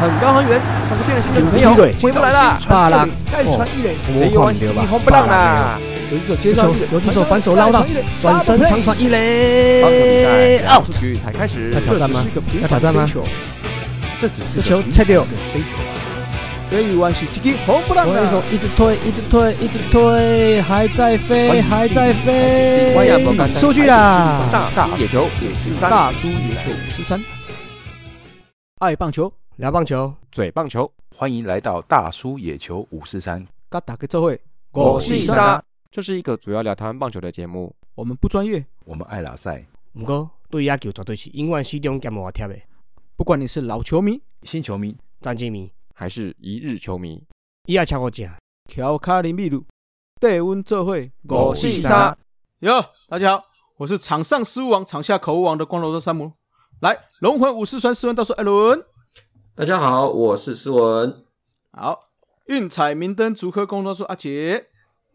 很高很远，像是变了心的女朋友回不来了。巴拉再传一垒，这一弯是吉红不让啦。游击手接上一垒，游击手反手捞到，转身长传一垒，out。局才开始。要，挑战吗？要挑战吗，这只是这球个平切掉。飞球。啊！这一弯是吉吉红不让推手啊！一直推，一直推，一直推，还在飞，还在飞。出去啦！大叔野球五四三，大叔野球五十三，爱棒球，聊棒球，嘴棒球，欢迎来到大叔野球五四三，嘎打个这会，我是是沙，这是一个主要聊台湾棒球的节目。我们不专业，我们爱拉赛，不过对野球绝对是永远始终兼无贴的不管你是老球迷、新球迷，战绩迷，还是一日球迷，伊也超我正。乔卡林秘鲁，带温这会，我是沙。哟，大家好，我是场上失误王、场下口误王的光头哥山姆。来，龙魂五四三斯文大叔艾伦。大家好，我是思文。好，运彩明灯足科工作室阿杰。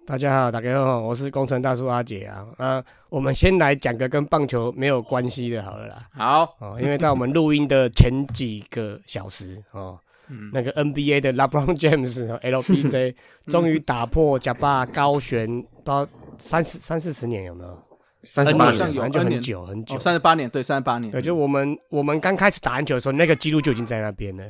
大家好，大家好，我是工程大叔阿杰啊。那我们先来讲个跟棒球没有关系的，好了啦。好，哦，因为在我们录音的前几个小时哦，嗯那个 NBA 的 LeBron James 和 LBJ 终于打破假霸高悬，不知道三四三四十年有没有？三十八年反正就很久很久哦，。三十八年，对，三十八年。对，就我们我们刚开始打篮球的时候，那个记录就已经在那边了，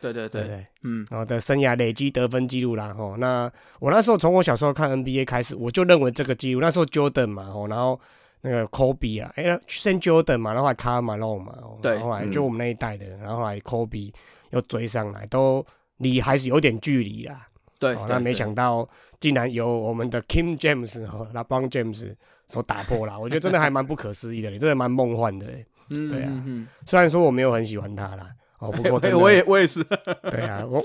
对对对，对对？嗯，然后的生涯累积得分记录啦，吼。那我那时候从我小时候看 NBA 开始，我就认为这个记录，那时候 Jordan 嘛，吼，然后那个 Kobe 啊，哎、先 Jordan 嘛，然后后来 Karl Malone 嘛，吼对然后后来嗯就我们那一代的，然后后来 Kobe 又追上来，都离还是有点距离啦。对哦，，那没想到竟然有我们的 Kim James 和 LeBron James 所打破了，我觉得真的还蛮不可思议的，真的蛮梦幻的。嗯，对啊嗯虽然说我没有很喜欢他啦，哦，不过 我也我也是，对啊，我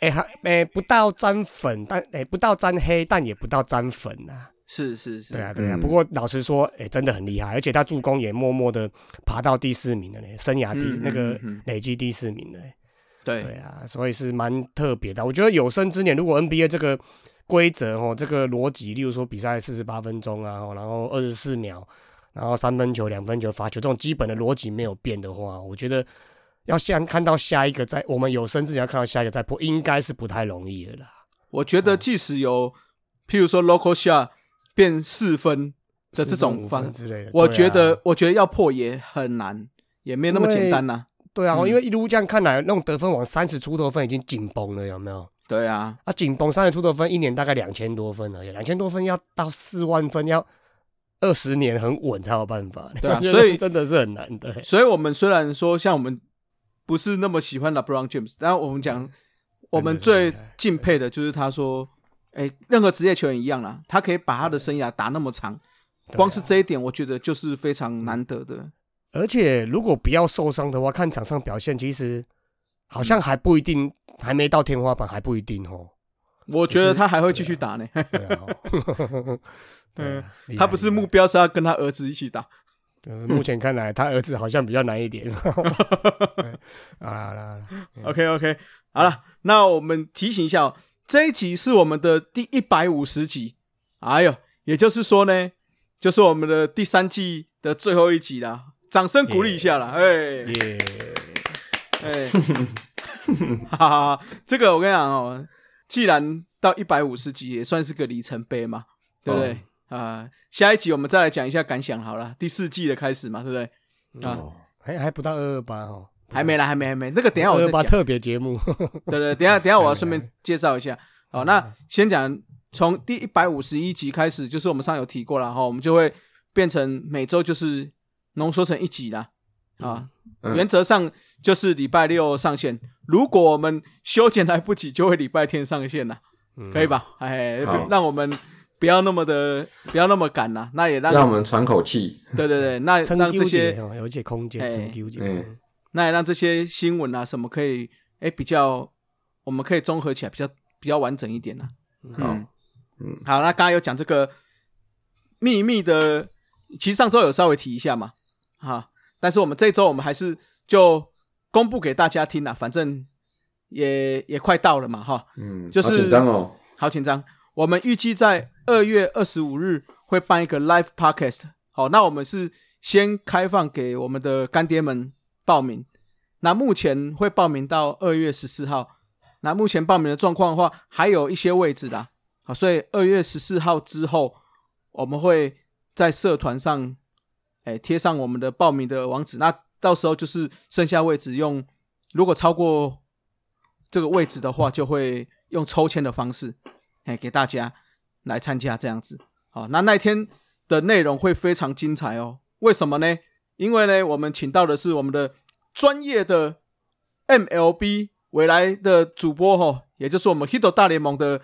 哎还哎不到沾粉，但哎不到沾黑，但也不到沾粉啊、是是是，对啊，对啊。嗯不过老实说，哎，真的很厉害，而且他助攻也默默的爬到第四名了呢，生涯第、嗯那个累积第四名了。对对啊，所以是蛮特别的。我觉得有生之年，如果 NBA 这个规则哦，这个逻辑，例如说比赛四十八分钟啊，哦然后二十四秒，然后三分球、两分球、罚球这种基本的逻辑没有变的话，我觉得要先看到下一个在我们有生之年要看到下一个再破，应该是不太容易的啦。我觉得即使有，譬如说 local shot 变四分的这种方方，之类的，我觉得我觉得要破也很难，也没有那么简单呐。对啊，嗯因为一路这样看来，那种得分往三十出头分已经紧绷了，有没有？对啊，啊，紧绷三十出的分，一年大概两千多分而已，两千多分要到四万分，要二十年很稳才有办法。对啊 所以真的是很难的。所以我们虽然说像我们不是那么喜欢 LeBron James，但我们讲我们最敬佩的就是他说，哎，任何职业球员一样啦，他可以把他的生涯打那么长，光是这一点，我觉得就是非常难得的。而且如果不要受伤的话，看场上表现，其实好像还不一定，还没到天花板，还不一定哦。我觉得他还会继续打呢。对 他不是目标是要跟他儿子一起打。目前看来，他儿子好像比较难一点。好啦好啦，OK OK，好了，那我们提醒一下、哦，这一集是我们的第一百五十集，哎呦，也就是说呢，就是我们的第三季的最后一集啦，掌声鼓励一下啦，哎。耶，哎，哈 哈哈，这个我跟你讲哦，既然到一百五十集，也算是个里程碑嘛，对不对？啊、下一集我们再来讲一下感想好了，第四季的开始嘛，对不对？啊，哦，还还不到二二八哦，还没啦，还没，还没，那个等一下我二二八再讲。特别节目。对对，等一下等一下我要顺便介绍一下。好，那先讲从第一百五十一集开始，就是我们上有提过了哈，我们就会变成每周就是浓缩成一集啦。啊，嗯。原则上就是礼拜六上线，如果我们修剪来不及，就会礼拜天上线了，嗯。可以吧？哎，好。让我们不要那么的不要那么赶啦，那也让让我们喘口气。对对对，那撑让这些哦，有一些空间那也让这些新闻啊什么可以哎比较，我们可以综合起来比较比较完整一点啦。好嗯，嗯，好，那刚刚有讲这个秘密的，其实上周有稍微提一下嘛，哈，但是我们这周我们还是就公布给大家听啦，反正也也快到了嘛，哈，嗯，就是好紧张哦。好紧张。我们预计在二月二十五日会办一个 live podcast，好，那我们是先开放给我们的干爹们报名，那目前会报名到二月十四号。那目前报名的状况的话，还有一些位置的，好，所以二月十四号之后，我们会在社团上，哎，贴上我们的报名的网址。那到时候就是剩下位置用，如果超过这个位置的话，就会用抽签的方式，哎，给大家来参加这样子。好，那那天的内容会非常精彩哦。为什么呢？因为呢，我们请到的是我们的专业的 MLB。未来的主播哈，也就是我们 Hit 大联盟的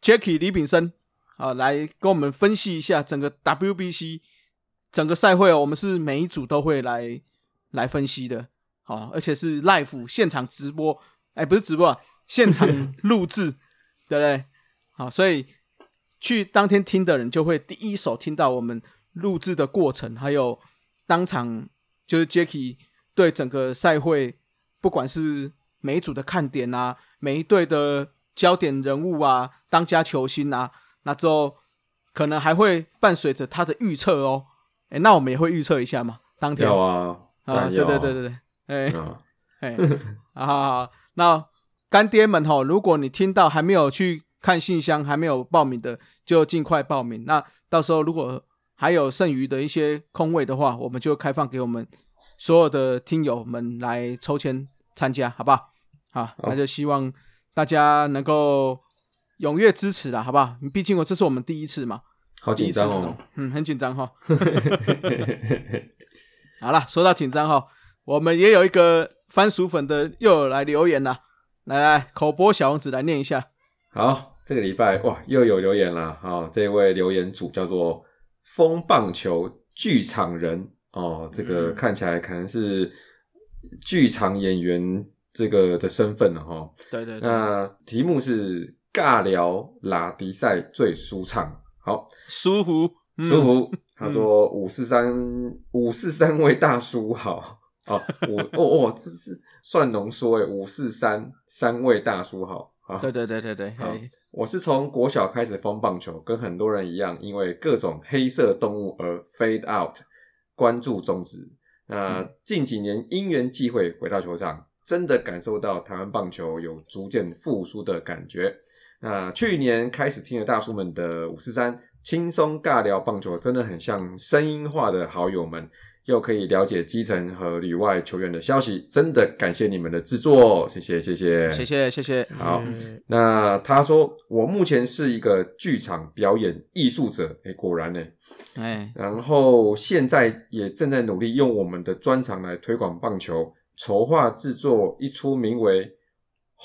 Jacky 李炳生啊，来跟我们分析一下整个 WBC 整个赛会哦。我们是每一组都会来来分析的，好，而且是 live 现场直播，哎，不是直播啊，现场 录制，对不对？好，所以去当天听的人就会第一手听到我们录制的过程，还有当场就是 Jacky 对整个赛会，不管是每一组的看点啊，每一队的焦点人物啊，当家球星啊，那之后可能还会伴随着他的预测哦。哎，那我们也会预测一下嘛？当天要啊，啊，对对对对对，哎啊，哎，好好好，那干爹们哈，如果你听到还没有去看信箱，还没有报名的，就尽快报名。那到时候如果还有剩余的一些空位的话，我们就开放给我们所有的听友们来抽签。参加好不好？好，那就希望大家能够踊跃支持啦，好不好？毕竟我这是我们第一次嘛，好紧张哦，嗯，很紧张哈。好了，说到紧张哈，我们也有一个番薯粉的又有来留言了，来来，口播小王子来念一下。好，这个礼拜哇，又有留言了。好，这位留言主叫做风棒球剧场人哦，这个看起来可能是。剧场演员这个的身份了哈，对对，那题目是尬聊拉迪赛最舒畅，好。舒服。舒服。他说五四三五四三位大叔好，哦五 哦哦，这是算浓缩诶，五四三三位大叔好，好。对对对对对，我是从国小开始疯棒球，跟很多人一样，因为各种黑色动物而 fade out，关注终止。那近几年因缘际会回到球场，真的感受到台湾棒球有逐渐复苏的感觉。那去年开始听了大叔们的五四三轻松尬聊棒球，真的很像声音化的好友们，又可以了解基层和里外球员的消息，真的感谢你们的制作，谢谢谢谢谢谢谢谢。好，那他说我目前是一个剧场表演艺术者，哎，果然呢。哎，然后现在也正在努力用我们的专长来推广棒球，筹划制作一出名为《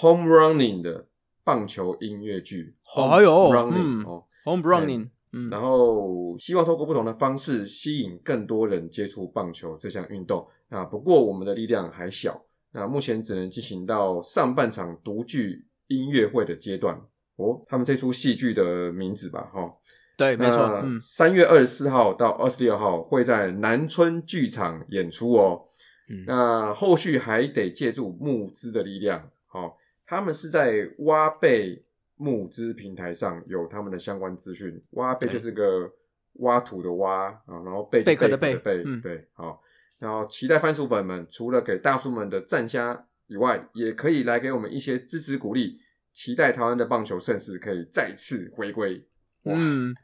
Home Running》的棒球音乐剧。哎呦，Running 哦，Home Running。嗯，然后希望透过不同的方式吸引更多人接触棒球这项运动。啊，不过我们的力量还小，那目前只能进行到上半场独剧音乐会的阶段。哦，他们这出戏剧的名字吧，哈。对，没错。嗯，三月二十四号到二十六号会在南村剧场演出哦。嗯，那后续还得借助募资的力量。好，他们是在挖贝募资平台上有他们的相关资讯。挖贝就是个挖土的挖啊，然后贝贝壳的贝，嗯，对，好。然后期待番薯粉们除了给大叔们的赞虾以外，也可以来给我们一些支持鼓励。期待台湾的棒球盛世可以再次回归。嗯，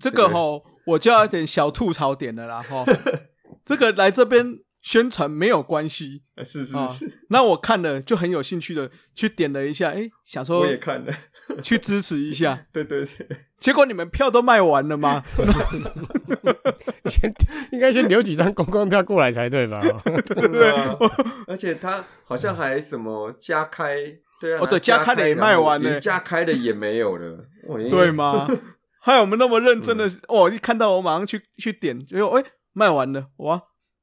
这个吼，我就要点小吐槽点的啦哈。这个来这边宣传没有关系，是是是。那我看了就很有兴趣的去点了一下，哎，想说我也看了，去支持一下。对对对。结果你们票都卖完了吗？先应该先留几张公关票过来才对吧？对对。而且他好像还什么加开。对啊，哦对，加开的也卖完了，加开的也没有了，对吗？还有我们那么认真的哦，一看到我马上去去点，哎呦，哎，卖完了哇！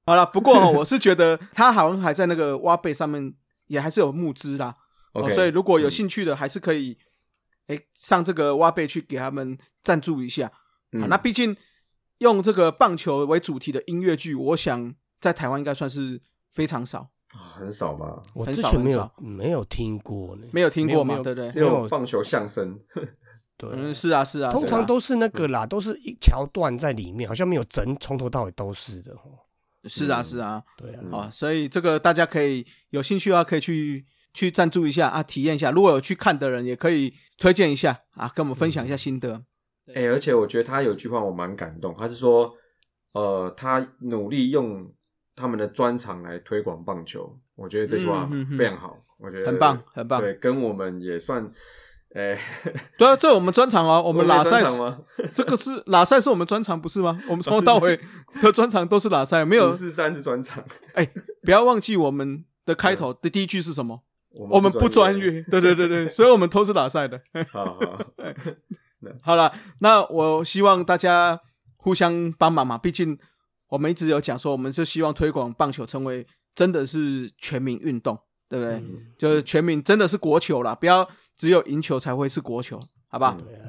好了，不过我是觉得他好像还在那个挖贝上面，也还是有募资啦。哦，所以如果有兴趣的，还是可以哎上这个挖贝去给他们赞助一下。啊，那毕竟用这个棒球为主题的音乐剧，我想在台湾应该算是非常少。很少吧，我之前没有没有听过呢，没有听过吗？对不对？只有棒球相声，对，嗯，是啊，是啊，通常都是那个啦，都是一桥段在里面，好像没有整从头到尾都是的是啊嗯是啊，对啊，哦，所以这个大家可以有兴趣的话，可以去去赞助一下啊，体验一下。如果有去看的人，也可以推荐一下啊，跟我们分享一下心得。哎、而且我觉得他有句话我蛮感动，他是说，呃，他努力用他们的专长来推广棒球，我觉得这句话嗯嗯嗯非常好，我觉得很棒很棒。对，跟我们也算，哎、对啊，这我们专场啊，我 我们拉赛？这个是拉赛是我们专场不是吗？我们从头到尾的专场都是拉赛，没有五。四三是专长，不要忘记我们的开头的第一句是什么？我我们不专业。业。对对对对，所以我们都是拉赛的。好好，好了，那我希望大家互相帮忙嘛，毕竟我们一直有讲说，我们就希望推广棒球成为真的是全民运动，对不对？嗯就是全民真的是国球啦，不要只有赢球才会是国球，好吧？对啊，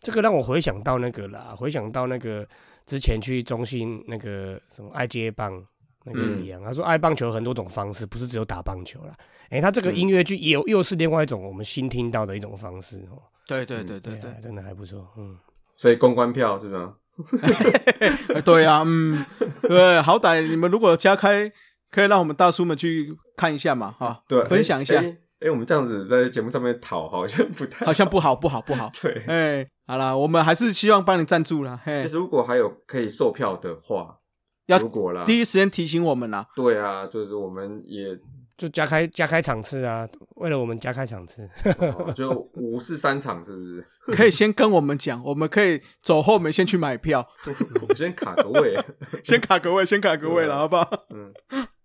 这个让我回想到那个啦，回想到那个之前去中心那个什么爱接棒那个嗯一样，他说爱棒球很多种方式，不是只有打棒球啦。哎，他这个嗯音乐剧也有又是另外一种我们新听到的一种方式哦。对对对对对啊，真的还不错，嗯。所以公关票是吗？哎对啊，嗯，对，好歹你们如果加开，可以让我们大叔们去看一下嘛，哈，对，分享一下，哎、哎我们这样子在节目上面讨好像不太好像不好，不好，不好。对。哎，好啦，我们还是希望帮你赞助啦，嘿就，是如果还有可以售票的话，要如果啦，第一时间提醒我们啦。对啊，就是我们也就加开加开场次啊，为了我们加开场次，哦就五四三场是不是？可以先跟我们讲，我们可以走后门先去买票，我们先卡个位。先卡个位，先卡个位了，好不好？嗯，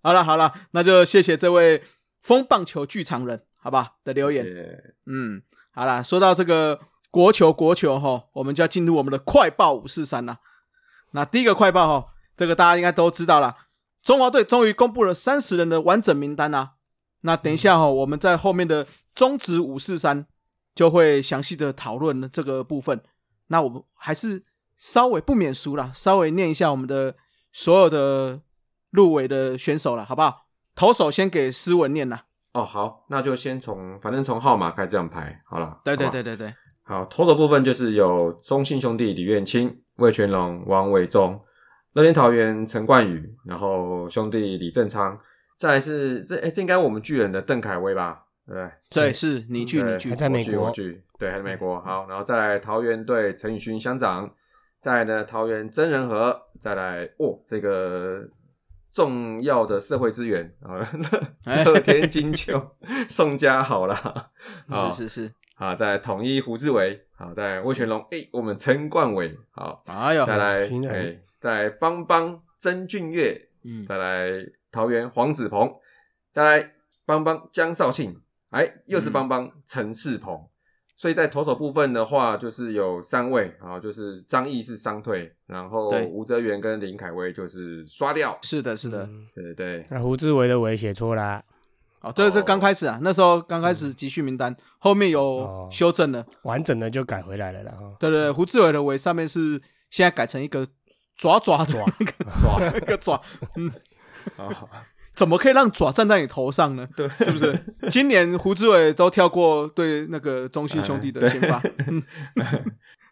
好了好了，那就谢谢这位风棒球剧场人，好吧的留言。也嗯，好啦，说到这个国球国球哈，我们就要进入我们的快报五四三啦。那第一个快报哈，这个大家应该都知道啦，中华队终于公布了三十人的完整名单啦。那等一下哈，我们在后面的中职五四三就会详细的讨论这个部分。那我们还是稍微不免俗啦，稍微念一下我们的所有的入围的选手了，好不好？投手先给思文念啦。哦，好，那就先从反正从号码开始这样排好了。对对对对对，好，投的部分就是有中信兄弟李彦清、魏全龙、王伟忠、乐天桃园陈冠宇，然后兄弟李正昌，再来是这哎、这应该我们巨人的邓凯威吧？对不对？是你去对你去还，在美国我巨对，还在美国。好，然后再来桃园队陈宇勋乡长，再来呢桃园真人和，再来哦这个重要的社会资源啊，哎。乐天金秋 宋家好啦，好是是是，好，再来统一胡志伟，好，再来魏全龙，哎、我们陈冠伟，好，哎呦，再来哎，再来邦邦曾俊岳，嗯，再来桃园黄子鹏，再来邦邦江少庆，哎，又是邦邦陈世鹏。所以在投手部分的话，就是有三位啊，就是张毅是伤退，然后对吴哲源跟林凯威就是刷掉。是的，是的，嗯。对对。对，那胡志伟的伟写错啦，哦，这是刚开始啊，那时候刚开始集训名单，后面有哦。修正了，完整的就改回来了啦。哈。对对对，胡志伟的伟上面是现在改成一个爪爪爪，抓一个爪，嗯，好，怎么可以让爪站在你头上呢？对，是不是？今年胡志伟都跳过对那个中信兄弟的先发，嗯，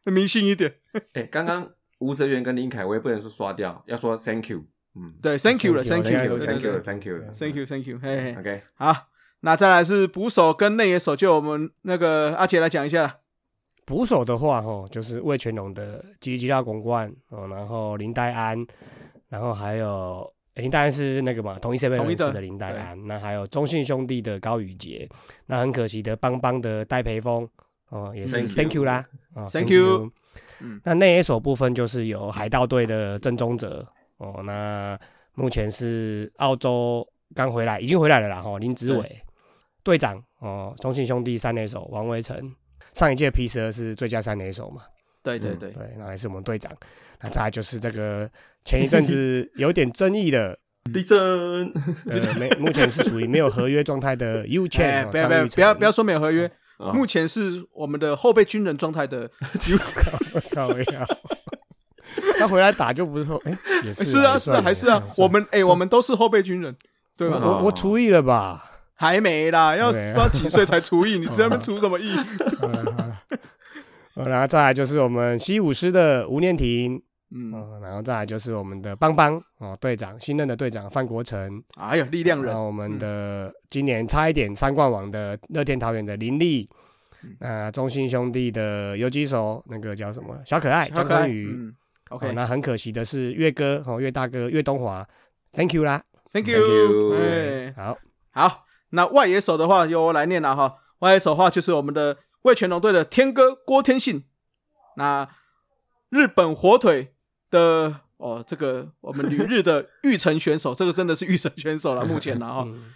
迷信一点，哎，刚刚吴哲源跟林凯威不能说刷掉，要说 thank you，嗯。对，Thank you 了，thank you，thank you，，Thank you，Thank you，嘿嘿，OK，好，那再来是捕手跟内野手，就我们那个阿杰来讲一下啦。捕手的话，哦，就是魏全龙的吉吉吉拉公冠哦，然后林黛安，然后还有诶林黛安是那个嘛，同一身份同一的林黛安，那还有中信兄弟的高宇杰，那很可惜的邦邦的戴培峰哦，也是 Thank you 啦，哦 Thank you 嗯那内野手部分就是有海盗队的郑宗哲哦，那目前是澳洲刚回来，已经回来了啦，哈，林子伟队长哦，中信兄弟三垒手王维成，上一届 P 十二是最佳三垒手嘛，嗯对对对，对，那还是我们队长。那再来就是这个前一阵子有点争议的，地震，呃，没目前是属于没有合约状态的 U 哎，Chain，不要不要不要不要说没有合约，啊目前是我们的后备军人状态的，靠呀。他回来打就不是说，哎，也是是啊是啊还是啊，我们哎我们都是后备军人，对吧？我我除役了吧？还没啦，要不对啊知道几岁才除役？你在那边除什么役？然后再来就是我们西武师的吴念婷嗯，嗯，然后再来就是我们的邦邦哦，队长新任的队长范国成，哎呦，力量人然，后我们的今年差一点三冠王的乐天桃园的林立，嗯那中信兄弟的游击手那个叫什么小可爱江小可爱坤宇，嗯哦，OK，那很可惜的是岳哥哦，岳大哥岳东华，Thank you 啦，Thank 哎，好，好，那外野手的话由我来念了哈。外野手的话就是我们的味全龙队的天哥郭天信，那日本火腿的哦，这个我们旅日的玉成选手，这个真的是玉成选手了，目前了哈。嗯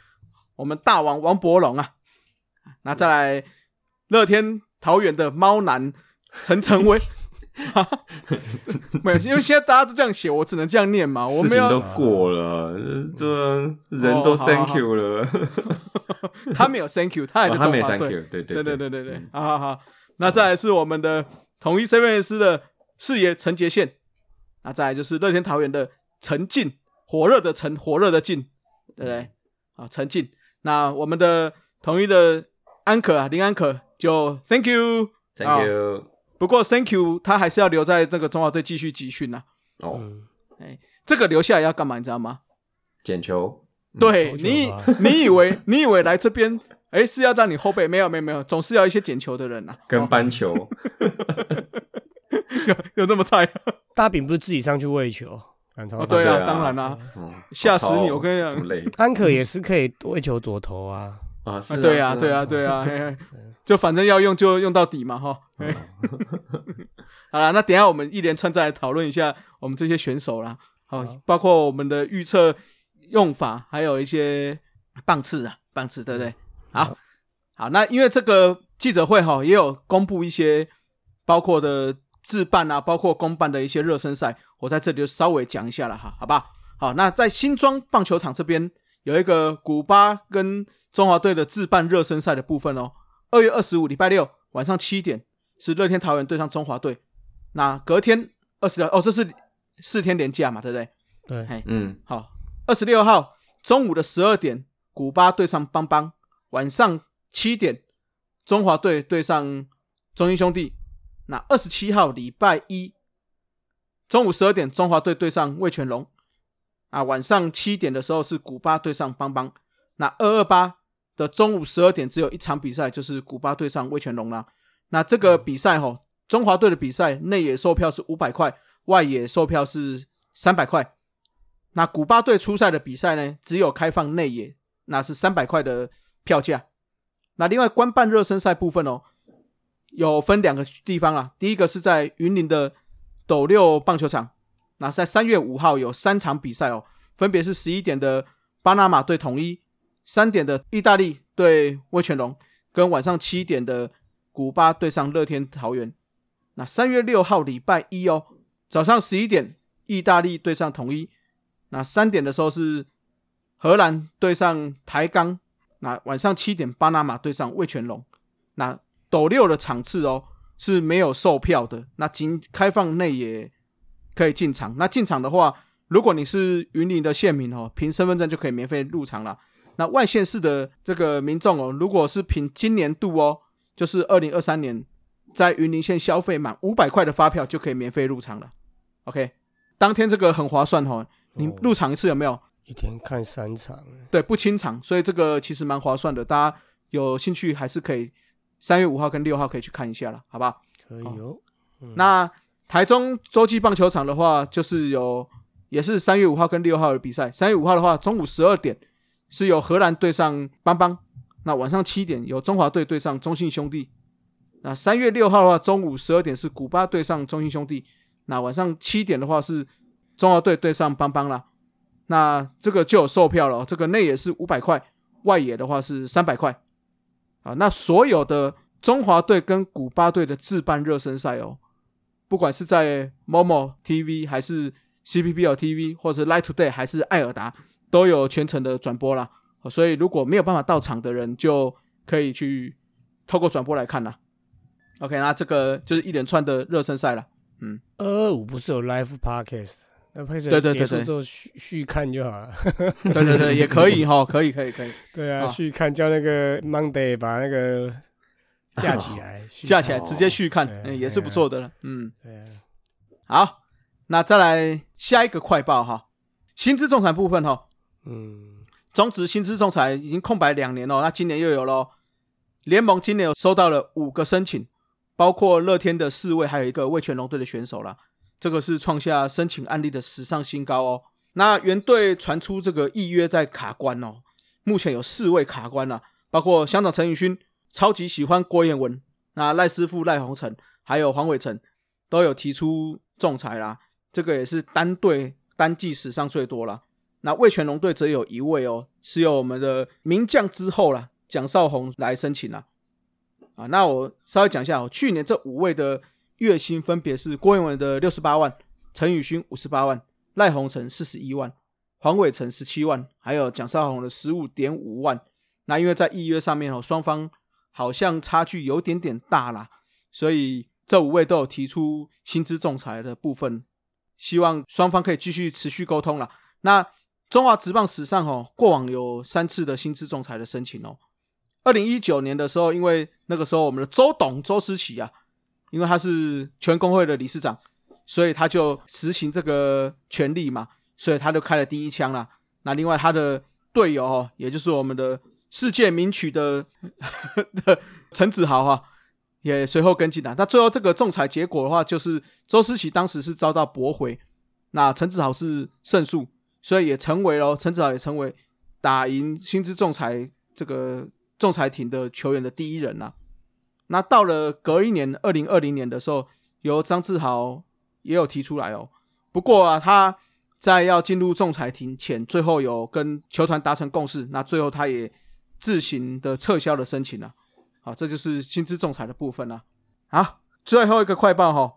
我们大王王博龙啊，那再来乐天桃园的猫男陈成威。没有，因为现在大家都这样写，我只能这样念嘛。我们要事情都过了，这人都 Thank you 了，他没有 Thank you，他还在哦他没 Thank 队。you，对对对对对对对嗯，好好好。那再来是我们的统一 seven S 的四爷陈杰宪，那再来就是乐天桃园的陈进，火热的陈，火热的进，对不对？啊，陈进。那我们的统一的安可啊，林安可就 Thank you。，Thank you，不过 Thank you，他还是要留在这个中华队继续集训呐。哦，哎，这个留下来要干嘛？你知道吗？捡球，对球你吧，你以为你以为来这边，哎，是要让你后背？没有没有没有，总是要一些捡球的人呐、跟哦班球，有有这么菜？大饼不是自己上去喂球，哦，对啊，当然啦、嗯。吓死你我跟你讲。安可也是可以喂球左投啊，啊，是啊，对啊，是对啊，对啊，嘿嘿就反正要用就用到底嘛，哈。好了，那等一下我们一连串再来讨论一下我们这些选手啦，好好，包括我们的预测用法，还有一些棒次啊，棒次，对不对？好好，那因为这个记者会哈，也有公布一些包括的自办啊，包括公办的一些热身赛，我在这里就稍微讲一下了哈，好吧好？好，那在新庄棒球场这边有一个古巴跟中华队的自办热身赛的部分哦。二月二十五礼拜六晚上七点是乐天桃园对上中华队，那隔天二十六哦，这是四天连假嘛，对不对？对，嘿，嗯，好，二十六号中午的十二点，古巴对上邦邦；晚上七点，中华队对上中英兄弟。那二十七号礼拜一中午十二点，中华队对上魏全龙。啊，晚上七点的时候是古巴对上邦邦。那二二八的中午十二点只有一场比赛，就是古巴对上味全龙啦。那这个比赛吼，中华队的比赛内野售票是五百块，外野售票是三百块。那古巴队出赛的比赛呢，只有开放内野，那是三百块的票价。那另外官办热身赛部分哦，有分两个地方啊。第一个是在云林的斗六棒球场，那在三月五号有三场比赛哦，分别是十一点的巴拿马对统一，三点的意大利对威权龙，跟晚上七点的古巴对上乐天桃园。那三月六号礼拜一哦，早上十一点意大利对上统一，那三点的时候是荷兰对上台钢，那晚上七点巴拿马对上味全龙。那斗六的场次哦是没有售票的，那仅开放内也可以进场。那进场的话，如果你是云林的县民哦，凭身份证就可以免费入场了。那外县市的这个民众哦，如果是凭今年度哦，就是二零二三年在云林县消费满五百块的发票就可以免费入场了。OK，当天这个很划算哦，你哦入场一次有没有？一天看三场，对，不清场，所以这个其实蛮划算的。大家有兴趣还是可以三月五号跟六号可以去看一下了，好不好？可以哦。嗯那台中洲际棒球场的话，就是有也是三月五号跟六号的比赛。三月五号的话，中午十二点是由荷兰对上邦邦，那晚上七点有中华队对上中信兄弟。那三月六号的话，中午十二点是古巴对上中信兄弟，那晚上七点的话是中华队对上邦邦啦。那这个就有售票了，这个内野是五百块，外野的话是三百块。啊，那所有的中华队跟古巴队的自办热身赛哦，不管是在 Momo TV 还是 CPBL TV 或者是 Light Today 还是艾尔达，都有全程的转播啦。哦所以如果没有办法到场的人，就可以去透过转播来看啦。OK，那这个就是一连串的热身赛了。二二五不是有 live podcast，那 podcast 对对对对结束之后续续看就好了。对对对，也可以哈，可以可以可以，对啊，啊续看叫那个 Monday 把那个架起来，架起来直接续看，也是不错的了。嗯，好，那再来下一个快报哈，薪资仲裁部分哈，嗯，中职薪资仲裁已经空白两年了，那今年又有了。联盟今年有收到了五个申请，包括乐天的四位，还有一个味全龙队的选手啦。这个是创下申请案例的史上新高哦。那原队传出这个预约在卡关哦，目前有四位卡关了，包括乡长陈宇勋，超级喜欢郭彦文，那赖师傅赖鸿成，还有黄伟成都有提出仲裁啦。这个也是单队单季史上最多了。那味全龙队则有一位哦，是由我们的名将之后啦，蒋少红来申请了。啊，那我稍微讲一下哦，去年这五位的月薪分别是郭彦文的六十八万，陈宇勋五十八万，赖鸿成四十一万，黄伟成十七万，还有蒋少红的十五点五万。那因为在预约上面哦，双方好像差距有点点大啦，所以这五位都有提出薪资仲裁的部分，希望双方可以继续持续沟通了。那中华职棒史上哦，过往有三次的薪资仲裁的申请哦。二零一九年的时候，因为那个时候我们的周董周思齐啊，因为他是全工会的理事长，所以他就实行这个权利嘛，所以他就开了第一枪啦。那另外他的队友哦，也就是我们的世界名曲的的 陈子豪哈，也随后跟进了。那最后这个仲裁结果的话，就是周思齐当时是遭到驳回，那陈子豪是胜诉，所以也成为了陈子豪也成为打赢薪资仲裁这个仲裁庭的球员的第一人呐、那到了隔一年，二零二零年的时候，由张志豪也有提出来哦。不过啊，他在要进入仲裁庭前，最后有跟球团达成共识，那最后他也自行的撤销了申请了。好，这就是薪资仲裁的部分了。好，最后一个快报哈，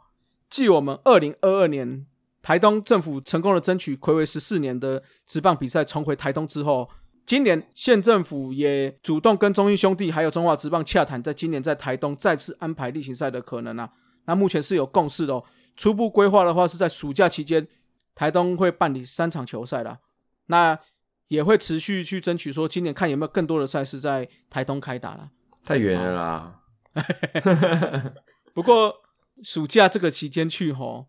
继我们二零二二年台东政府成功的争取魁违十四年的职棒比赛重回台东之后，今年县政府也主动跟中英兄弟还有中华职棒洽谈，在今年在台东再次安排例行赛的可能啊。那目前是有共识的哦。初步规划的话是在暑假期间，台东会办理三场球赛啦。那也会持续去争取说，今年看有没有更多的赛事在台东开打啦。太远了啦。不过暑假这个期间去吼，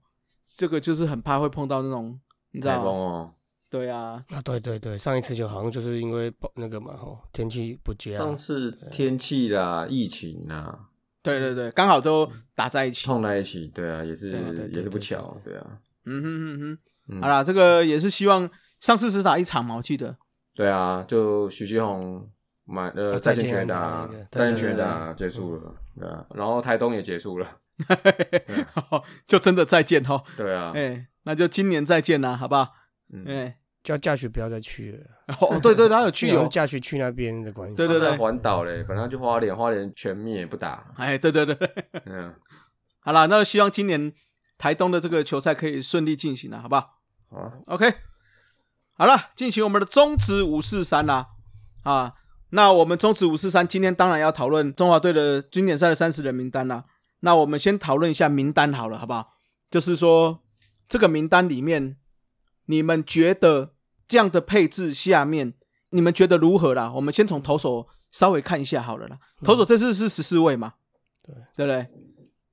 这个就是很怕会碰到那种，你知台道？吗？风哦，对啊，啊，对对对，上一次就好像就是因为那个嘛，吼，天气不佳，上次天气啦、疫情啦，对对对，刚好都打在一起。碰在一起，对啊，也是也是不巧，对。啊，嗯哼哼哼，嗯。好啦，这个也是希望上次只打一场嘛，我记得。对啊，就许继宏买呃就再见再见安全打再见对对对全打结束了，对啊，然后台东也结束了，就真的再见哈，对啊，哎，那就今年再见啦，好不好？嗯。哎，叫嘉许不要再去了，哦，对对，他有去 有。嘉许去那边的关系，对对对。环岛嘞，本来就花莲，花莲全灭不打，哎，对对对，嗯，好啦，那希望今年台东的这个球赛可以顺利进行了，好不好？好，OK，好了，进行我们的中职五四三啦。啊，那我们中职五四三今天当然要讨论中华队的经典赛的三十人名单啦。那我们先讨论一下名单好了，好不好？就是说这个名单里面，你们觉得这样的配置下面，你们觉得如何啦？我们先从投手稍微看一下好了啦。投手这次是十四位嘛？对对不对？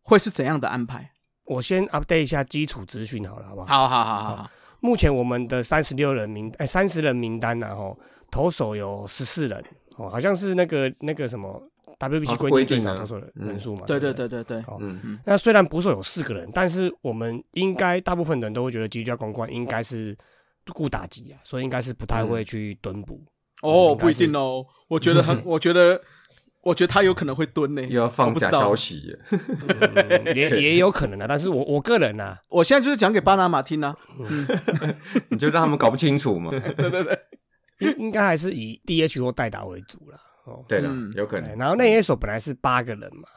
会是怎样的安排？我先 update 一下基础资讯好了，好不好？好好好好好，目前我们的三十六人名，哎，三十人名单然后投手有十四人，哦，好像是那个那个什么 WBC 哦规定最少投手人嗯人数嘛，对对不对对对对，好嗯，那虽然捕手有四个人，但是我们应该大部分人都会觉得基督教公关应该是顾打击啊，所以应该是不太会去蹲捕。哦，不一定哦，我觉得很，我觉得，我觉得他有可能会蹲呢。又要放假消息，嗯也 也有可能啊，但是我我个人啊，我现在就是讲给巴拿马听啊。你就让他们搞不清楚嘛，应应该还是以 DH 或代打为主啦。哦，对的嗯，有可能，然后内野所本来是八个人嘛，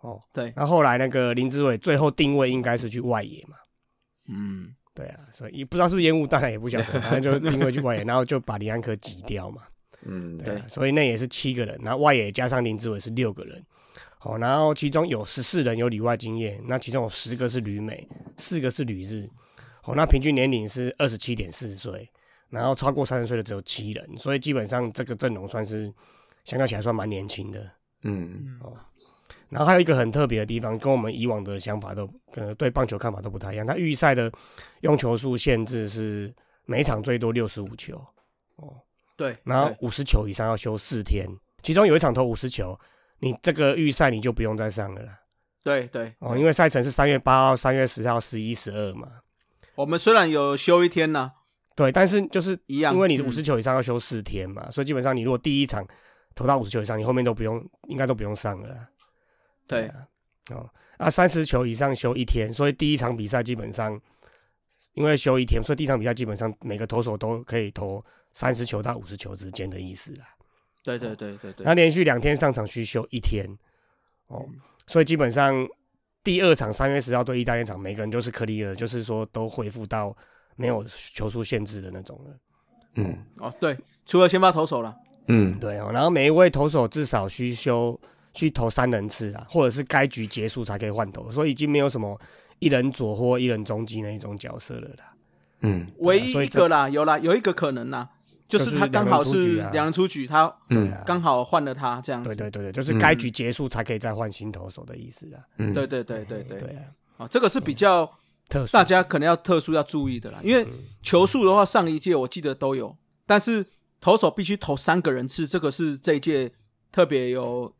哦，对，然后后来那个林志伟最后定位应该是去外野嘛，嗯，对啊，所以也不知道是不是烟雾弹，也不晓得，反正就定位去外野，然后就把林安可挤掉嘛。嗯，对啊，所以内野是七个人，然后外野加上林志伟是六个人。好，然后其中有十四人有里外经验，那其中有十个是旅美，四个是旅日。好，那平均年龄是二十七点四岁，然后超过三十岁的只有七人，所以基本上这个阵容算是相较起来算蛮年轻的。嗯哦，然后还有一个很特别的地方，跟我们以往的想法都呃对棒球看法都不太一样。它预赛的用球数限制是每场最多六十五球哦，对，然后五十球以上要休四天，其中有一场投五十球，你这个预赛你就不用再上了啦对对哦，因为赛程是三月八号、三月十号、十一、十二嘛。我们虽然有休一天呢，对，但是就是一样嗯因为你五十球以上要休四天嘛，所以基本上你如果第一场投到五十球以上，你后面都不用，应该都不用上了啦。对啊，哦，啊，三十球以上休一天，所以第一场比赛基本上因为休一天，所以第一场比赛基本上每个投手都可以投三十球到五十球之间的意思啦。对对对对对那，连续两天上场需休一天，哦，所以基本上第二场三月十号对意大利场，每个人都是克利尔，就是说都恢复到没有球数限制的那种了。嗯哦对，除了先发投手了，嗯，对哦，然后每一位投手至少需修去投三人次啊，或者是该局结束才可以换投，所以已经没有什么一人左或一人中继那一种角色了啦。嗯。唯一一个啦，有啦，有一个可能啦，就是他刚好是两人出局他嗯。刚好换了他这样子。对对对对，就是该局结束才可以再换新投手的意思啦。嗯，对对对对对。对啊，啊，这个是比较特殊。大家可能要特殊要注意的啦，因为嗯。球数的话，上一届我记得都有，但是投手必须投三个人次，这个是这一届特别有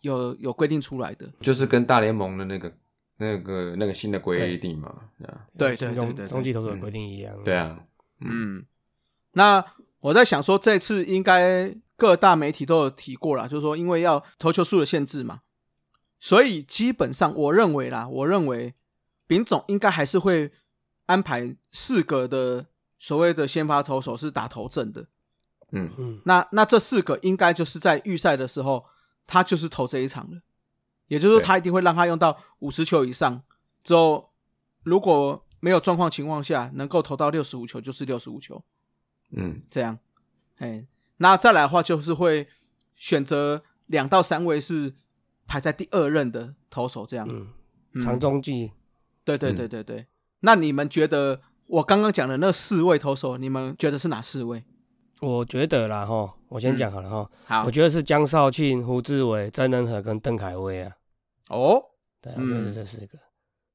有有规定出来的。就是跟大联盟的那个那个那个新的规定嘛，对啊，对对新对中中继投手的规定一样。对啊，嗯，那我在想说，这次应该各大媒体都有提过啦，就是说因为要投球数的限制嘛，所以基本上我认为啦，我认为丙总应该还是会安排四个的所谓的先发投手是打头阵的。嗯。嗯，那那这四个应该就是在预赛的时候，他就是投这一场了，也就是说，他一定会让他用到五十球以上之后，如果没有状况情况下，能够投到六十五球就是六十五球，嗯。这样，哎，那再来的话就是会选择两到三位是排在第二任的投手，这样，嗯，嗯。长中继。对对嗯。对对对。那你们觉得我刚刚讲的那四位投手，你们觉得是哪四位？我觉得啦哈，我先嗯讲好了哈，好我，觉得是江少庆、胡志伟、曾仁和跟邓凯威啊。哦，对啊，嗯就是这四个。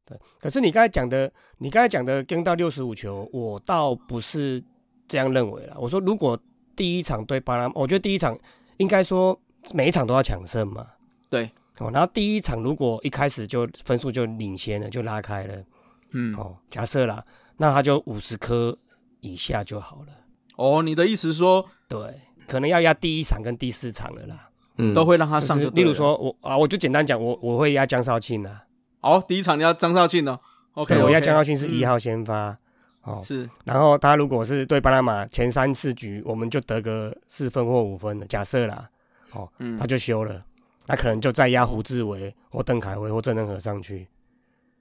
对，可是你刚才讲的，你刚才讲的跟到六十五球，我倒不是这样认为了。我说，如果第一场对巴拉，我觉得第一场应该说每一场都要抢胜嘛。对。哦，然后第一场如果一开始就分数就领先了，就拉开了，嗯，哦，假设啦，那他就五十颗以下就好了。哦，你的意思说对，可能要压第一场跟第四场了啦。嗯，都会让他上就对了。是例如，说我啊，我就简单讲，我我会压江少庆啊，哦，第一场你要张少庆哦，OK，对我压 OK，江少庆是一嗯号先发。哦，是，然后他如果是对巴拿马前三四局，我们就得个四分或五分的，假设啦，哦，嗯。他就休了，那可能就再压胡志伟或邓凯威或郑仁和上去，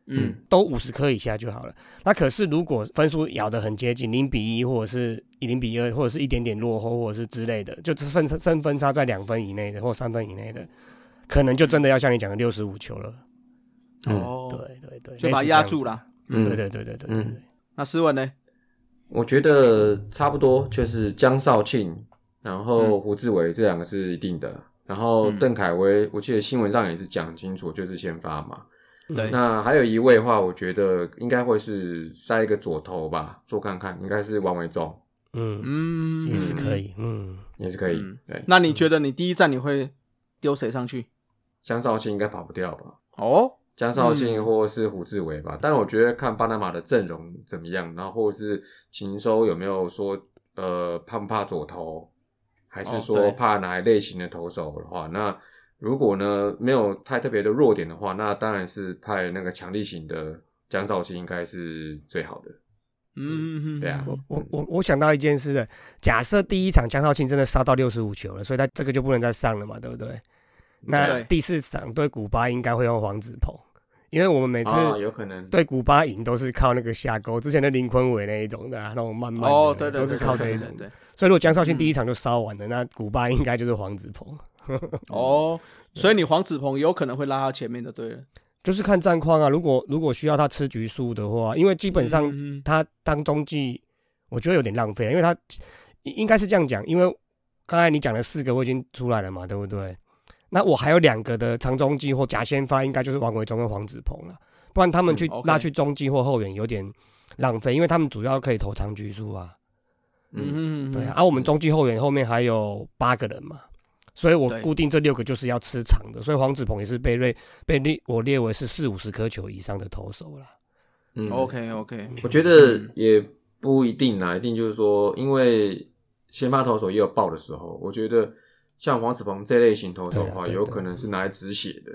嗯都五十颗以下就好了。那可是如果分数咬得很接近，零比一或者是零比二，或者是一点点落后，或者是之类的，就剩剩分差在两分以内的或三分以内的，可能就真的要像你讲的六十五球了。嗯哦，对对对，就把。压住了。嗯对对对对对对嗯。那斯文呢？我觉得差不多，就是江少庆，然后嗯胡志伟这两个是一定的，然后嗯邓凯威，我记得新闻上也是讲清楚，就是先发嘛。对，那还有一位的话，我觉得应该会是塞一个左投吧，做看看，应该是王维忠，嗯，嗯，也是可。以，嗯。也是可以。嗯对，那你觉得你第一站你会丢谁上去？江少庆应该跑不掉吧？哦，江少庆嗯或是胡志伟吧，但我觉得看巴拿马的阵容怎么样，然后或者是秦收有没有说呃怕不怕左投，还是说怕哪一类型的投手的话，那如果呢没有太特别的弱点的话，那当然是派那个强力型的江少庆应该是最好的。嗯，对啊我我我我想到一件事的，假设第一场江少庆真的杀到六十五球了，所以他这个就不能再上了嘛，对不对？那第四场对古巴应该会用黄子鹏，因为我们每次啊，有可能对古巴赢都是靠那个下钩，之前的林坤伟那一种的、啊，那种慢慢的哦，对对，都是靠这一种。所以如果江少庆嗯第一场就烧完了，那古巴应该就是黄子鹏，哦，所以你黄子鹏有可能会拉他前面的，对了。就是看战况啊。如果如果需要他吃局数的话，因为基本上他当中继，我觉得有点浪费，因为他应应该是这样讲，因为刚才你讲的四个我已经出来了嘛，对不对？那我还有两个的长中继或假先发，应该就是王维忠跟黄子鹏了，不然他们去拉去中继或后援有点浪费，因为他们主要可以投长局数啊。嗯，对啊，啊，我们中继后援后面还有八个人嘛，所以我固定这六个就是要吃长的，所以黄子鹏也是被列被列我列为是四五十颗球以上的投手啦。嗯。OK OK，我觉得也不一定啦，一定就是说，因为先发投手也有爆的时候，我觉得像黄子鹏这类型投手的话，有可能是拿来止血的。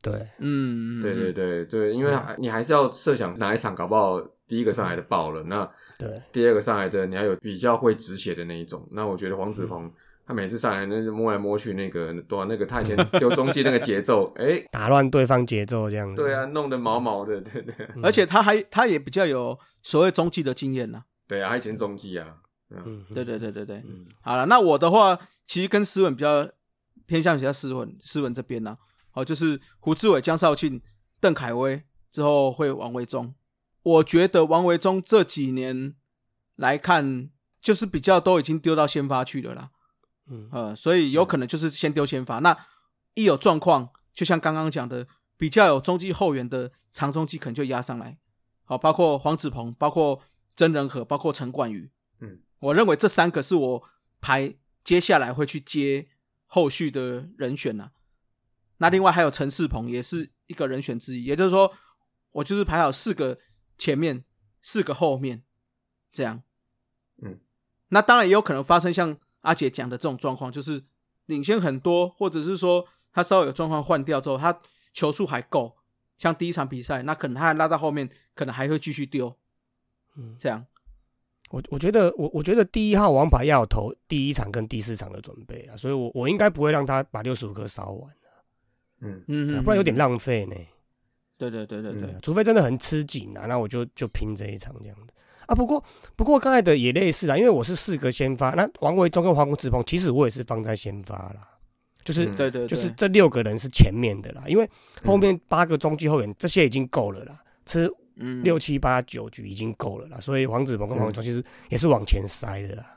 对，嗯，对对对对，因为你还是要设想哪一场搞不好第一个上来的爆了，那对，第二个上来的你要有比较会止血的那一种。那我觉得黄子嗯。鹏他每次上来那就摸来摸去那个，对啊，那个他以前丢中继那个节奏，哎，打乱对方节奏这样子。对啊，弄得毛毛的，对对嗯，而且他还他也比较有所谓中继的经验呐。对啊，他以前中继啊，嗯嗯，对对对对对，嗯好了，那我的话其实跟斯文比较偏向比较斯文斯文这边呢、哦，就是胡志伟、江少庆、邓凯威之后会王维忠。我觉得王维忠这几年来看，就是比较都已经丢到先发去了啦，嗯呃，所以有可能就是先丢先发。那一有状况，就像刚刚讲的，比较有中继后援的长中继可能就压上来，好，包括黄子鹏，包括曾仁和，包括陈冠宇，嗯，我认为这三个是我排接下来会去接后续的人选呐、啊那另外还有陈世鹏，也是一个人选之一。也就是说，我就是排好四个前面，四个后面，这样。嗯，那当然也有可能发生像阿姐讲的这种状况，就是领先很多，或者是说他稍微有状况换掉之后，他球数还够，像第一场比赛，那可能他还拉到后面，可能还会继续丢，嗯这样。我我觉得我我觉得第一号王牌要有投第一场跟第四场的准备啊，所以我我应该不会让他把六十五颗烧完，嗯嗯，不然有点。浪费呢。对对对对对，除非真的很吃紧啊，那我就就拼这一场这样的啊。不过不过刚才的也类似啊，因为我是四个先发，那王维忠跟黄子鹏，其实我也是放在先发啦，就是、嗯对对，就是对这六个人是前面的啦，因为后面八个中继后援这些已经够了啦，吃嗯六七八九局已经够了啦，所以黄子鹏跟黄维忠其实也是往前塞的啦。嗯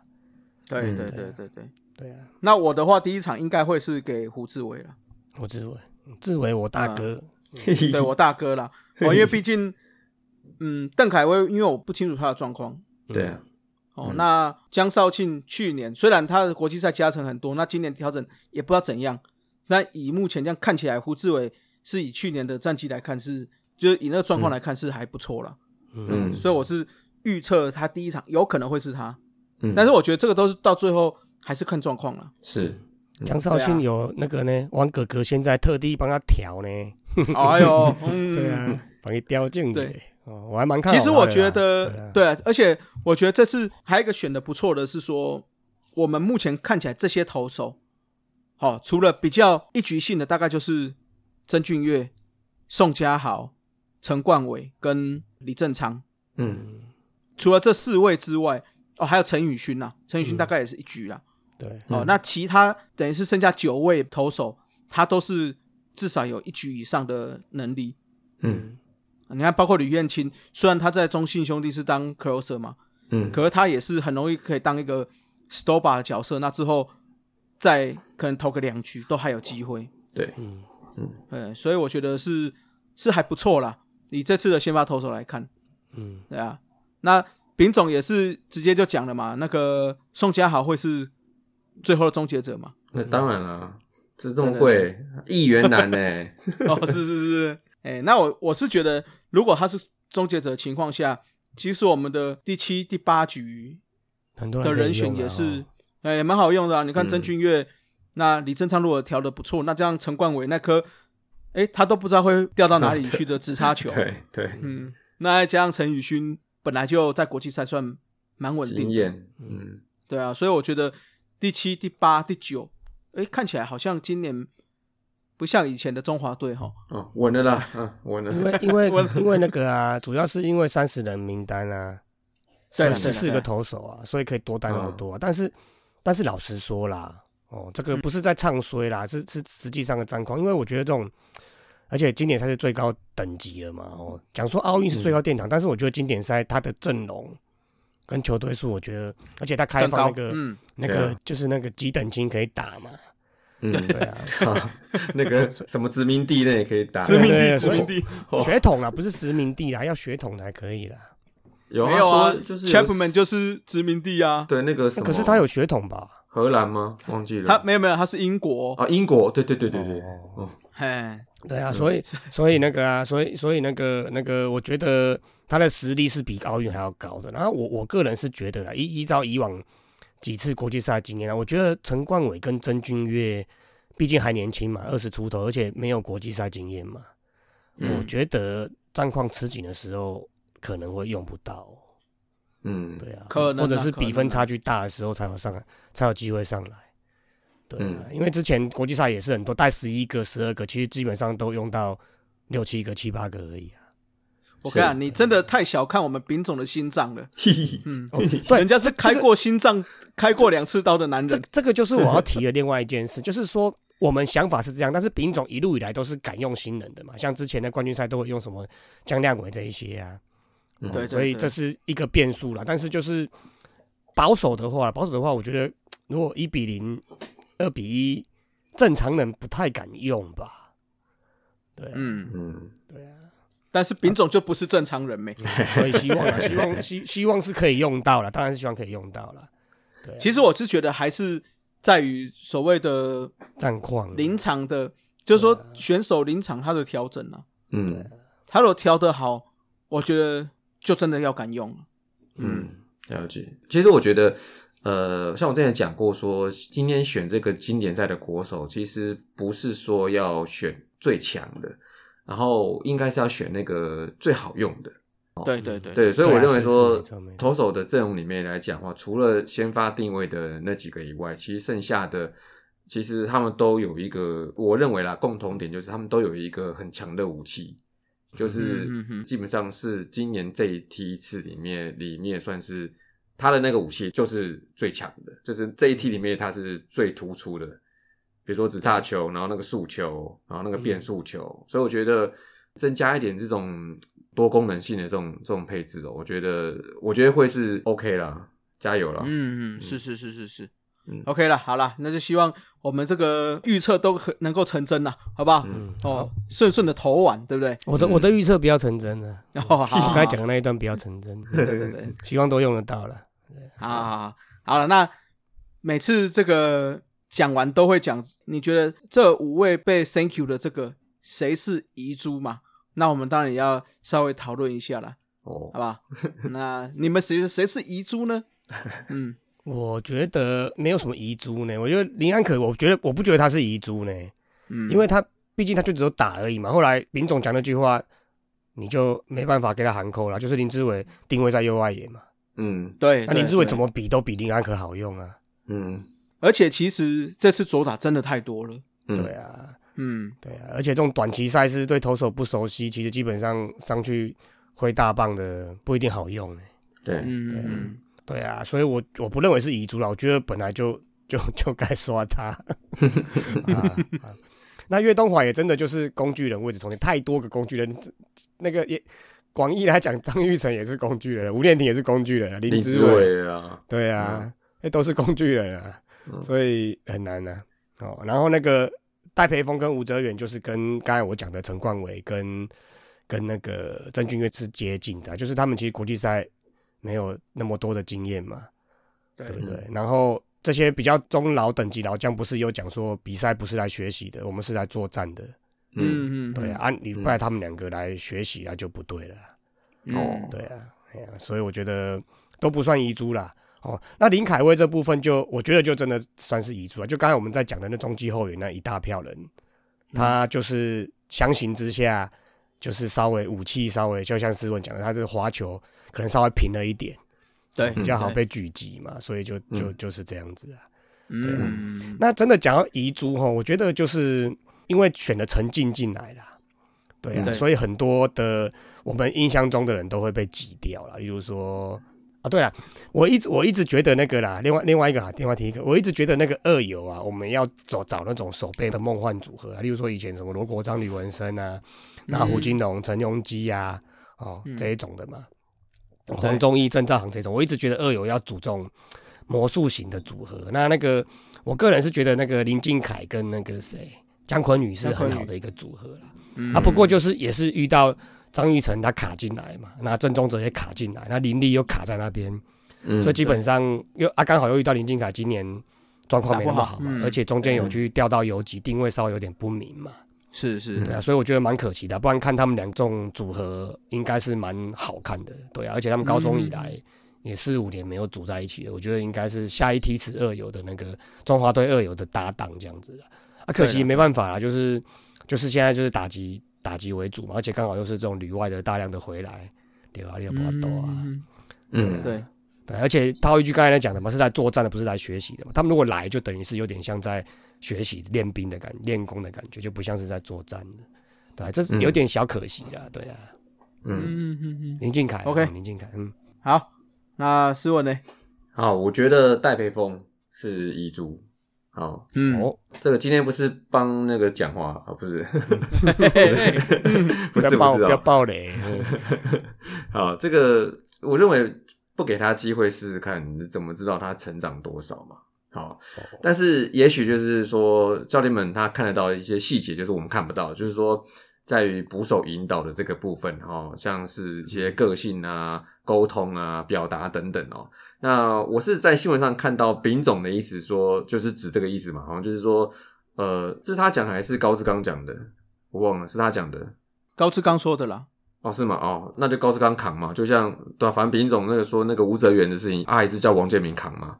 对对对对对。对啊，那我的话，第一场应该会是给胡志伟了，胡志伟，志伟我大哥，对我大哥啦。哦，因为毕竟，嗯，邓凯威，因为我不清楚他的状况。对啊，哦，嗯那江少庆去年虽然他的国际赛加成很多，那今年调整也不知道怎样。那以目前这样看起来，胡志伟是以去年的战绩来看是，就是以那个状况来看是还不错了。嗯所以我是预测他第一场有可能会是他，嗯但是我觉得这个都是到最后还是看状况了。是江少庆有那个呢，王哥哥现在特地帮他调呢，哎呦，嗯，对啊，帮你雕镜子对。哦，我还蛮看其实我。觉得对啊，对啊，而且我觉得这次还有一个选的不错的是说，我们目前看起来这些投手，好、除了比较一局性的，大概就是曾俊岳、宋家豪、陈冠伟跟李正昌。嗯除了这四位之外，哦，还有陈宇勋呐，陈宇勋大概也是一局啦。对，哦，嗯那其他等于是剩下九位投手，他都是至少有一局以上的能力。嗯你看，包括吕彦青，虽然他在中信兄弟是当 closer 嘛，嗯可是他也是很容易可以当一个 stopa 的角色，那之后再可能投个两局都还有机会。对，嗯嗯，对，所以我觉得是是还不错啦。以这次的先发投手来看，嗯，对啊，那丙总也是直接就讲了嘛，那个宋家豪会是最后的终结者嘛。那当然了，这这么贵，一元难呢。哦，是是是，哎、那我我是觉得，如果他是终结者的情况下，其实我们的第七、第八局很多可以的人选也是哦，哎、也蛮好用的啊。你看嗯曾俊岳，那李正昌如果调的不错，那这样陈冠伟那颗，哎、他都不知道会掉到哪里去的直插球，对对，嗯，那再加上陈宇勋本来就在国际赛算蛮稳定的，嗯对啊，所以我觉得第七、第八、第九，哎，看起来好像今年不像以前的中华队哈。哦，稳了啦，嗯，稳了。因为因为 因为那个啊，主要是因为三十人名单啊，对啦十四个投手啊，所以可以多带那么多啊。但是但是老实说啦，哦，这个嗯不是在唱衰啦，是是实际上的战况。因为我觉得这种，而且经典赛是最高等级了嘛，哦，讲说奥运是最高殿堂，但是我觉得经典赛它的阵容跟球队数，我觉得，而且他开放那个、嗯，那个就是那个几等亲可以打嘛。嗯，对啊，好那个什么殖民地那也可以打，殖民地，殖民地，哦血统啊，不是殖民地啊，要血统才可以啦。有没有啊就是，Chapman 就是殖民地啊，对那个什么，可是他有血统吧？荷兰吗？忘记了，他没有没有，他是英国，啊英国，对对对对对，哦哦，嘿，对啊，所以所以那个啊，所以所以那个那个，我觉得他的实力是比奥运还要高的。然后我我个人是觉得啦，依依照以往几次国际赛经验啊，我觉得陈冠伟跟曾俊岳毕竟还年轻嘛，二十出头，而且没有国际赛经验嘛，嗯我觉得战况吃紧的时候可能会用不到。嗯，对啊，可能啊或者是比分差距大的时候才有上来，才有机会上来。对啊，嗯因为之前国际赛也是很多，带十一个、十二个，其实基本上都用到六七个、七八个而已啊。我看你讲，你真的太小看我们丙总的心脏了，嘿嘿嗯，哦，对，人家是开过心脏、开过两次刀的男这人，这个就是我要提的另外一件事，就是说我们想法是这样，但是丙总一路以来都是敢用新人的嘛，像之前的冠军赛都会用什么江亮伟这一些啊，嗯。对所以这是一个变数了。但是就是保守的话，保守的话，我觉得如果一比零、二比一，正常人不太敢用吧？对啊，嗯，嗯，对啊，但是丙种就不是正常人没。所以希望啊，希望希希望是可以用到了，当然是希望可以用到了。对啊，其实我是觉得还是在于所谓的战况临场的，就是说选手临场他的调整啊，嗯他如果调得好，我觉得就真的要敢用了。嗯，了解。其实我觉得，呃，像我之前讲过说今天选这个经典赛的国手，其实不是说要选最强的，然后应该是要选那个最好用的。对对对，对，所以我认为说投手的阵容里面来讲的话，除了先发定位的那几个以外，其实剩下的其实他们都有一个，我认为啦，共同点就是他们都有一个很强的武器，就是基本上是今年这一梯次里面里面算是他的那个武器就是最强的，就是这一梯里面他是最突出的。比如说直叉球，然后那个速球，然后那个变速球，所以我觉得增加一点这种多功能性的这种这种配置哦，我觉得我觉得会是 OK 啦，加油啦！嗯嗯，是是是是是。嗯 OK 了，好了，那就希望我们这个预测都很能够成真了，好不好？嗯哦，顺顺的投完，对不对？我的我的预测不要成真了，哦，好，我 好刚才讲的那一段不要成真，对对对对，希望都用得到了。好好好，好了，那每次这个讲完都会讲，你觉得这五位被 Thank you 的这个谁是遗珠嘛？那我们当然也要稍微讨论一下了，哦好，吧？那你们谁谁是遗珠呢？嗯，我觉得没有什么遗珠呢，我觉得林安可，我觉得我不觉得他是遗珠呢，嗯因为他毕竟他就只有打而已嘛。后来林总讲那句话，你就没办法给他喊扣了，就是林志伟定位在右外野嘛，嗯对，那林志伟怎么比都比林安可好用啊。嗯而且其实这次左打真的太多了，嗯，对啊，嗯，对啊，而且这种短期赛事对投手不熟悉，其实基本上上去挥大棒的不一定好用呢。对，嗯嗯对啊，所以我我不认为是遗珠了，我觉得本来就就就该刷他。啊啊。那岳东华也真的就是工具人位置重叠，太多个工具人，这那个也广义来讲，张玉成也是工具人，吴念婷也是工具人，林林志志伟，啊，对啊，那、都是工具人啊，嗯所以很难啊。哦，然后那个戴培峰跟吴哲远就是跟刚才我讲的陈冠伟跟跟那个郑俊岳是接近的啊，就是他们其实国际赛没有那么多的经验嘛，对。对不对？然后这些比较中老等级老将不是有讲说比赛不是来学习的，我们是来作战的，嗯嗯。嗯，对啊，啊你不然他们两个来学习啊就不对了哦。对啊，哎呀、所以我觉得都不算遗珠啦。哦，那林凯威这部分就我觉得就真的算是遗珠啊。就刚才我们在讲的那中继后援那一大票人，他就是相形之下，就是稍微武器稍微就像思文讲的，他这个滑球可能稍微平了一点，对，比较好，被狙击嘛，所以就就嗯就是这样子啊。嗯，那真的讲到遗珠哈，我觉得就是因为选了陈进进来啦，对啊，对所以很多的我们印象中的人都会被挤掉了。例如说啊，对了，我一直我一直觉得那个啦，另外另外一个啊，另外提一个，我一直觉得那个二游啊，我们要找找那种手背的梦幻组合啊，例如说以前什么罗国璋、吕文生啊，那胡金龙、陈庸基啊，哦嗯这一种的嘛，黄忠义、郑兆航这种，我一直觉得二游要组这种魔术型的组合。那那个我个人是觉得那个林敬凯跟那个谁姜昆宇是很好的一个组合啦。嗯啊，不过就是也是遇到张玉成他卡进来嘛，那郑宗哲也卡进来，那林立又卡在那边，嗯所以基本上又啊刚好又遇到林俊凯今年状况没那么好嘛，好嗯而且中间有去调到游击，定位稍微有点不明嘛，是是。对啊，所以我觉得蛮可惜的，不然看他们两种组合应该是蛮好看的，对啊，而且他们高中以来也四五年没有组在一起了，我觉得应该是下一梯次二游的那个中华队二游的搭档这样子啊，啊，可惜没办法啦，就是就是现在就是打击打击为主嘛，而且刚好又是这种旅外的大量的回来，对吧？你也不多啊，嗯嗯，对，对，而且套一句刚才在讲的嘛，是在作战的，不是来学习的嘛。他们如果来，就等于是有点像在学习练兵的感练功的感觉，就不像是在作战的。对啊，这是有点小可惜啦。对啊，嗯，嗯嗯嗯，林俊凯啊 OK 林俊凯，嗯，好，那思文呢？好，我觉得戴培峰是遗珠。好，嗯，哦，这个今天不是帮那个讲话啊，不是，不不要爆不要。爆雷，嗯 好，这个我认为不给他机会试试看，你怎么知道他成长多少嘛？好，但是也许就是说，教练们他看得到一些细节，就是我们看不到，就是说在于捕手引导的这个部分，哦，像是一些个性啊、沟通啊、表达等等哦。那我是在新闻上看到丙总的意思说，就是指这个意思嘛，好像就是说，呃，这是他讲的还是高志刚讲的？我忘了，是他讲的。高志刚说的啦，哦，是吗？哦，那就高志刚扛嘛，就像对啊，反正丙总那个说那个吴泽源的事情，啊，还是叫王建民扛嘛。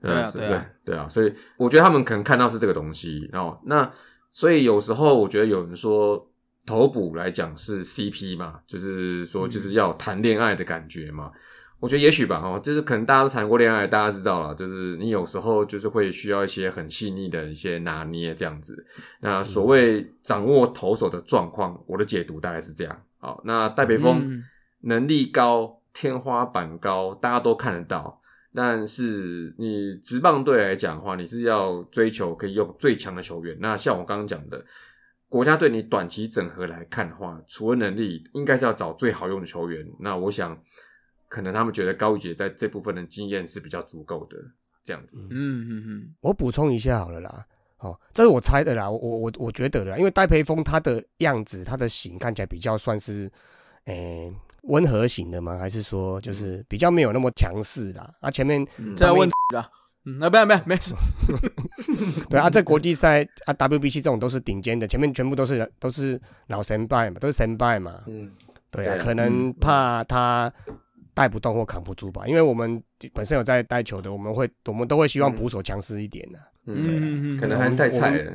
对啊对啊对啊，所以我觉得他们可能看到是这个东西哦。那所以有时候我觉得有人说头补来讲是 CP 嘛，就是说就是要谈恋爱的感觉嘛。我觉得也许吧，哦，就是可能大家都谈过恋爱，大家知道了，就是你有时候就是会需要一些很细腻的一些拿捏这样子。那所谓掌握投手的状况，我的解读大概是这样。好，那戴北峰嗯能力高，天花板高，大家都看得到。但是你职棒队来讲的话，你是要追求可以用最强的球员。那像我刚刚讲的，国家队你短期整合来看的话，除了能力，应该是要找最好用的球员。那我想，可能他们觉得高宇杰在这部分的经验是比较足够的，这样子。嗯嗯嗯，我补充一下好了啦。哦，这是我猜的啦，我我我我觉得的啦，因为戴培峰他的样子，他的型看起来比较算是，诶、温和型的吗？还是说就是比较没有那么强势啦？啊，前面嗯这问题啦，嗯，那不要不要，没事，对啊，在国际赛啊，WBC 这种都是顶尖的，前面全部都是都是老神拜嘛，都是神拜嘛。嗯，对啊，可能怕他带不动或扛不住吧，因为我们本身有在带球的，我们会我们都会希望捕手强势一点的、嗯可能还是太菜了。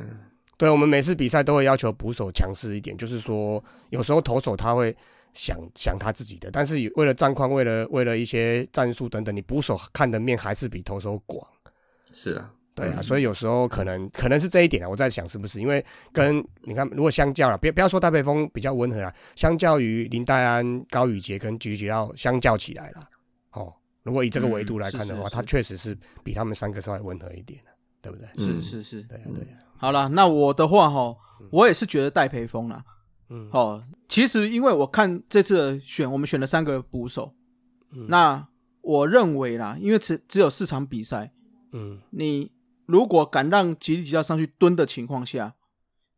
对，我们每次比赛都会要求捕手强势一点，就是说有时候投手他会想想他自己的，但是为了战况，为了为了一些战术等等，你捕手看的面还是比投手广。是啊，对啊，所以有时候可能可能是这一点啊，我在想是不是？因为跟你看，如果相较了，别不要说戴培峰比较温和啊，相较于林黛安、高宇杰跟菊吉要相较起来了，哦，如果以这个维度来看的话，嗯是是是他确实是比他们三个稍微温和一点的，对不对？是嗯。是是，对啊，对啊，好了，那我的话哈，我也是觉得戴培峰啦。嗯，哦，其实因为我看这次的选，我们选了三个捕手，嗯。那我认为啦，因为只只有四场比赛，嗯。你如果敢让吉利吉要上去蹲的情况下，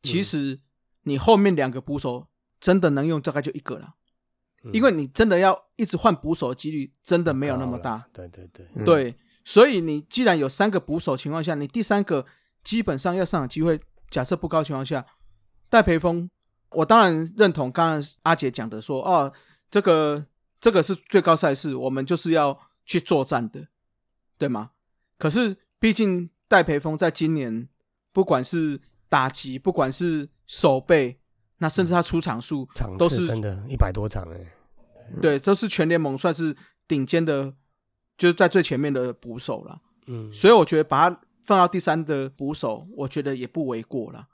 其实你后面两个捕手真的能用大概就一个了，嗯。因为你真的要一直换捕手的几率真的没有那么大。对对对，嗯，对，所以你既然有三个捕手情况下，你第三个基本上要上场机会，假设不高情况下，戴培峰，我当然认同刚刚阿杰讲的说，哦，这个这个是最高赛事，我们就是要去作战的，对吗？可是毕竟戴培峰在今年，不管是打击，不管是守备，那甚至他出场数都是次真的一百多场哎，对，都是全联盟算是顶尖的，就是在最前面的捕手了。嗯所以我觉得把他放到第三的捕手，我觉得也不为过了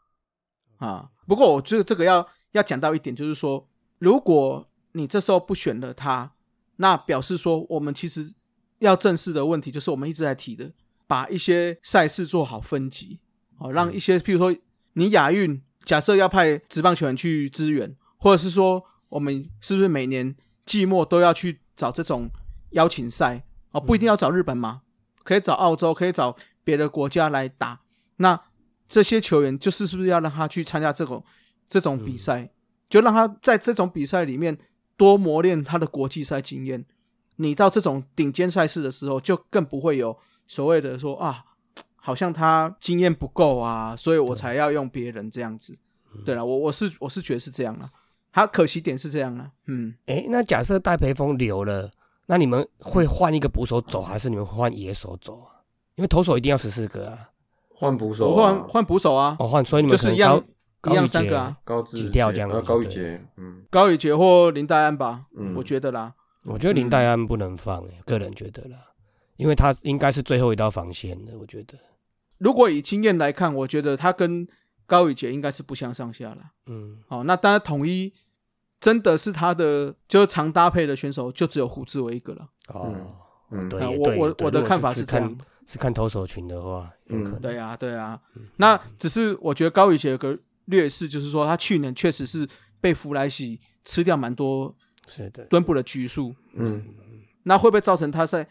啊。不过我觉得这个要要讲到一点，就是说，如果你这时候不选了他，那表示说我们其实要正视的问题，就是我们一直在提的，把一些赛事做好分级，哦，让一些譬如说你亚运假设要派职棒球员去支援，或者是说我们是不是每年季末都要去找这种邀请赛哦，不一定要找日本嘛，可以找澳洲，可以找别的国家来打。那这些球员就是是不是要让他去参加这种这种比赛，就让他在这种比赛里面多磨练他的国际赛经验。你到这种顶尖赛事的时候，就更不会有所谓的说啊，好像他经验不够啊，所以我才要用别人这样子。对。了，我我是我是觉得是这样啊，他可惜点是这样啊，嗯，哎，那假设戴培峰留了，那你们会换一个捕手走，还是你们会换野手走啊？因为投手一定要十四个啊。换捕手、我啊，换换捕手啊，哦，换，所以你们就是一样高一样三个啊，高志挤掉这样子呃高宇对杰，嗯。高宇杰或林黛安吧，嗯。我觉得啦，我觉得林黛安不能放、欸，个人觉得啦，因为他应该是最后一道防线的，我觉得。如果以经验来看，我觉得他跟高宇杰应该是不相上下了。嗯，哦，那当然统一真的是他的就是常搭配的选手，就只有胡志伟一个了。哦，嗯对啊我我我的看法是这样看是看投手群的话，有可能。对啊，对啊。嗯那只是我觉得高宇杰有个劣势，就是说他去年确实是被弗莱喜吃掉蛮多是的，蹲捕的局数，嗯那会不会造成他在？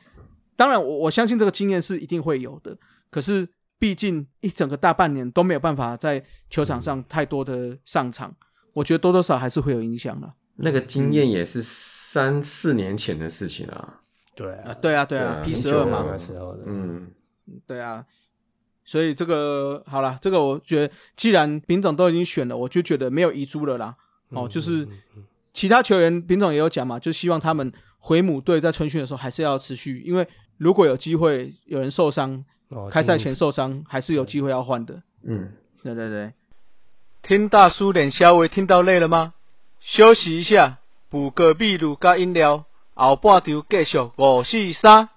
当然我，我相信这个经验是一定会有的。可是，毕竟一整个大半年都没有办法在球场上太多的上场，我觉得多多少少还是会有影响的。那个经验也是三四年前的事情啊。啊，对啊，对啊，对啊，P 十二嘛，那时候的，嗯，对啊。所以这个好了，这个我觉得，既然丙总都已经选了，我就觉得没有遗珠了啦。哦，就是其他球员，品种也有讲嘛，就希望他们回母队在春训的时候还是要持续，因为如果有机会有人受伤，哦开赛前受伤，还是有机会要换的。嗯，对对对，听大叔脸稍微听到累了吗？休息一下，补个秘鲁加饮料，后半场继续五四三。